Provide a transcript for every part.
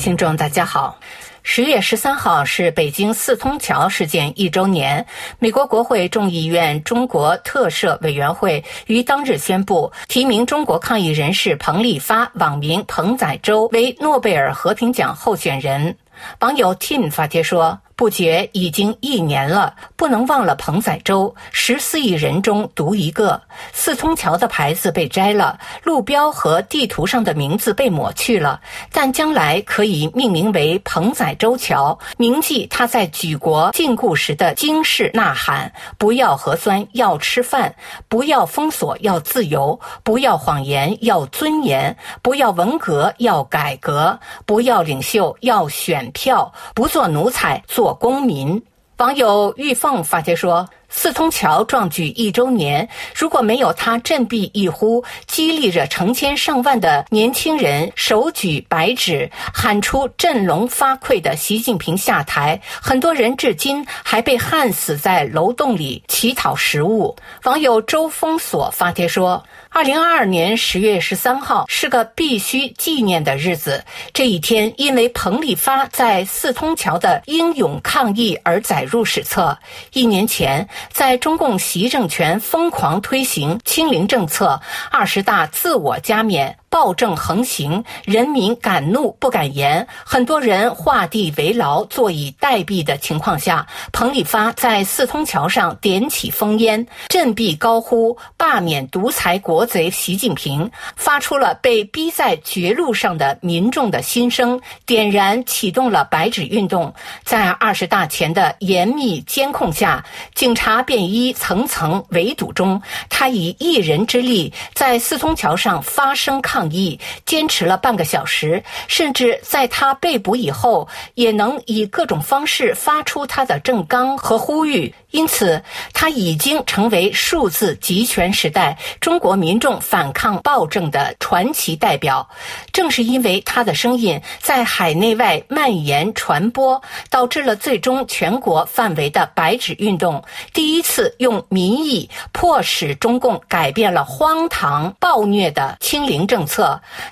听众，大家好。十月十三号是北京四通桥事件一周年。美国国会众议院中国特赦委员会于当日宣布，提名中国抗议人士彭立发（网名彭仔洲）为诺贝尔和平奖候选人。网友 Tim 发帖说。不觉已经一年了，不能忘了彭仔洲，十四亿人中独一个。四通桥的牌子被摘了，路标和地图上的名字被抹去了，但将来可以命名为彭仔洲桥，铭记他在举国禁锢时的惊世呐喊：不要核酸，要吃饭；不要封锁，要自由；不要谎言，要尊严；不要文革，要改革；不要领袖，要选票；不做奴才，做。公民。网友玉凤发帖说：“四通桥壮举一周年，如果没有他振臂一呼，激励着成千上万的年轻人手举白纸，喊出振聋发聩的‘习近平下台’，很多人至今还被焊死在楼洞里乞讨食物。”网友周封锁发帖说。二零二二年十月十三号是个必须纪念的日子。这一天，因为彭丽发在四通桥的英勇抗议而载入史册。一年前，在中共习政权疯狂推行清零政策，二十大自我加冕。暴政横行，人民敢怒不敢言，很多人画地为牢、坐以待毙的情况下，彭丽发在四通桥上点起烽烟，振臂高呼“罢免独裁国贼习近平”，发出了被逼在绝路上的民众的心声，点燃启动了白纸运动。在二十大前的严密监控下，警察便衣层层围堵中，他以一人之力在四通桥上发声抗。抗议坚持了半个小时，甚至在他被捕以后，也能以各种方式发出他的正纲和呼吁。因此，他已经成为数字集权时代中国民众反抗暴政的传奇代表。正是因为他的声音在海内外蔓延传播，导致了最终全国范围的白纸运动，第一次用民意迫使中共改变了荒唐暴虐的清零政策。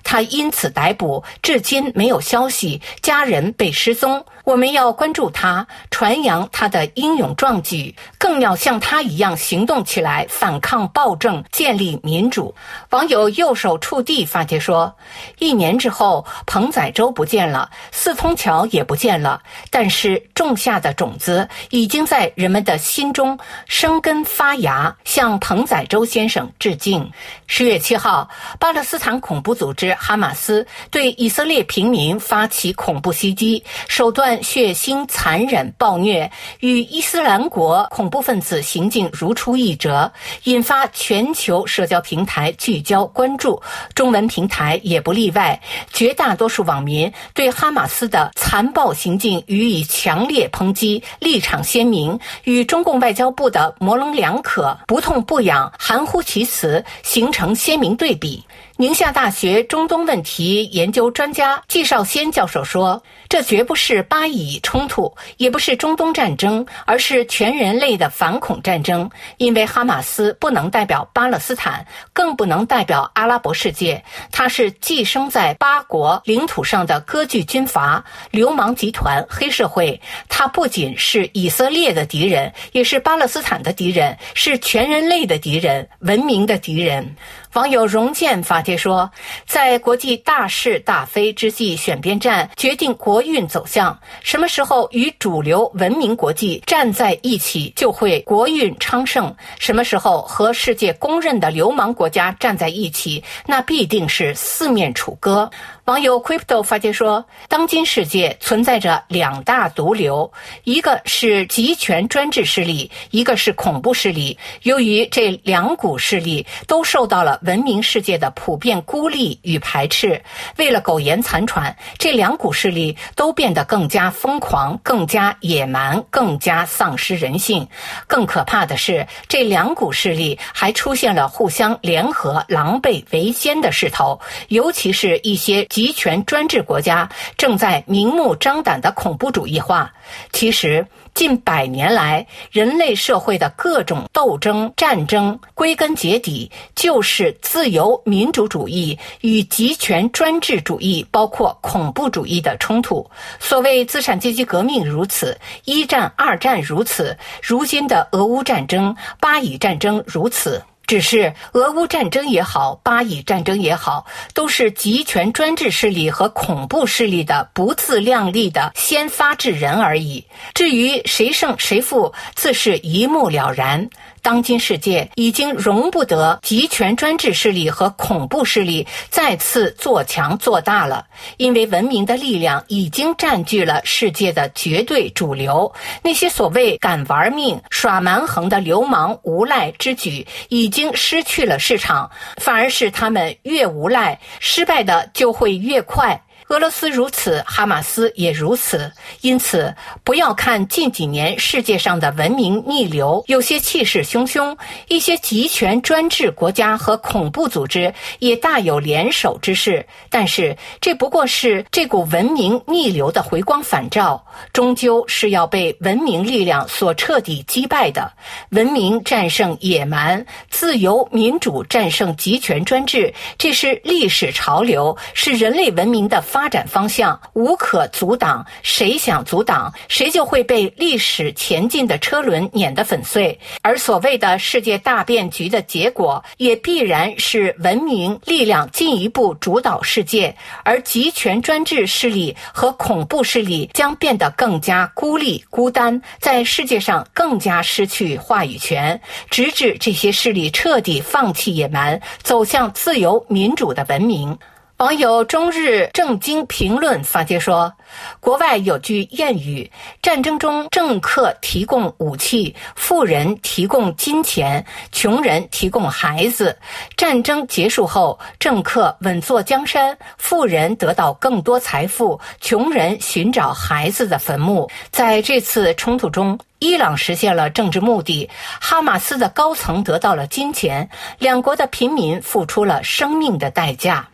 他因此逮捕，至今没有消息，家人被失踪。我们要关注他，传扬他的英勇壮举，更要像他一样行动起来，反抗暴政，建立民主。网友右手触地发帖说：“一年之后，彭仔洲不见了，四通桥也不见了，但是种下的种子已经在人们的心中生根发芽。”向彭仔洲先生致敬。十月七号，巴勒斯坦恐怖组织哈马斯对以色列平民发起恐怖袭击，手段。血腥、残忍、暴虐，与伊斯兰国恐怖分子行径如出一辙，引发全球社交平台聚焦关注，中文平台也不例外。绝大多数网民对哈马斯的残暴行径予以强烈抨击，立场鲜明，与中共外交部的模棱两可、不痛不痒、含糊其辞形成鲜明对比。宁夏大学中东问题研究专家季少先教授说：“这绝不是巴以冲突，也不是中东战争，而是全人类的反恐战争。因为哈马斯不能代表巴勒斯坦，更不能代表阿拉伯世界。它是寄生在巴国领土上的割据军阀、流氓集团、黑社会。它不仅是以色列的敌人，也是巴勒斯坦的敌人，是全人类的敌人，文明的敌人。”网友荣建发帖说：“在国际大是大非之际，选边站决定国运走向。什么时候与主流文明国际站在一起，就会国运昌盛；什么时候和世界公认的流氓国家站在一起，那必定是四面楚歌。”网友 Crypto 发帖说：“当今世界存在着两大毒瘤，一个是集权专制势力，一个是恐怖势力。由于这两股势力都受到了文明世界的普遍孤立与排斥，为了苟延残喘，这两股势力都变得更加疯狂、更加野蛮、更加丧失人性。更可怕的是，这两股势力还出现了互相联合、狼狈为奸的势头，尤其是一些。”集权专制国家正在明目张胆的恐怖主义化。其实，近百年来，人类社会的各种斗争、战争，归根结底就是自由民主主义与集权专制主义，包括恐怖主义的冲突。所谓资产阶级革命如此，一战、二战如此，如今的俄乌战争、巴以战争如此。只是俄乌战争也好，巴以战争也好，都是集权专制势力和恐怖势力的不自量力的先发制人而已。至于谁胜谁负，自是一目了然。当今世界已经容不得集权专制势力和恐怖势力再次做强做大了，因为文明的力量已经占据了世界的绝对主流。那些所谓敢玩命、耍蛮横的流氓无赖之举，已经失去了市场，反而是他们越无赖，失败的就会越快。俄罗斯如此，哈马斯也如此。因此，不要看近几年世界上的文明逆流有些气势汹汹，一些集权专制国家和恐怖组织也大有联手之势。但是，这不过是这股文明逆流的回光返照，终究是要被文明力量所彻底击败的。文明战胜野蛮，自由民主战胜集权专制，这是历史潮流，是人类文明的发。发展方向无可阻挡，谁想阻挡，谁就会被历史前进的车轮碾得粉碎。而所谓的世界大变局的结果，也必然是文明力量进一步主导世界，而集权专制势力和恐怖势力将变得更加孤立孤单，在世界上更加失去话语权，直至这些势力彻底放弃野蛮，走向自由民主的文明。网友中日正经评论发帖说：“国外有句谚语，战争中政客提供武器，富人提供金钱，穷人提供孩子。战争结束后，政客稳坐江山，富人得到更多财富，穷人寻找孩子的坟墓。在这次冲突中，伊朗实现了政治目的，哈马斯的高层得到了金钱，两国的平民付出了生命的代价。”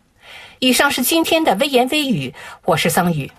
以上是今天的微言微语，我是桑宇。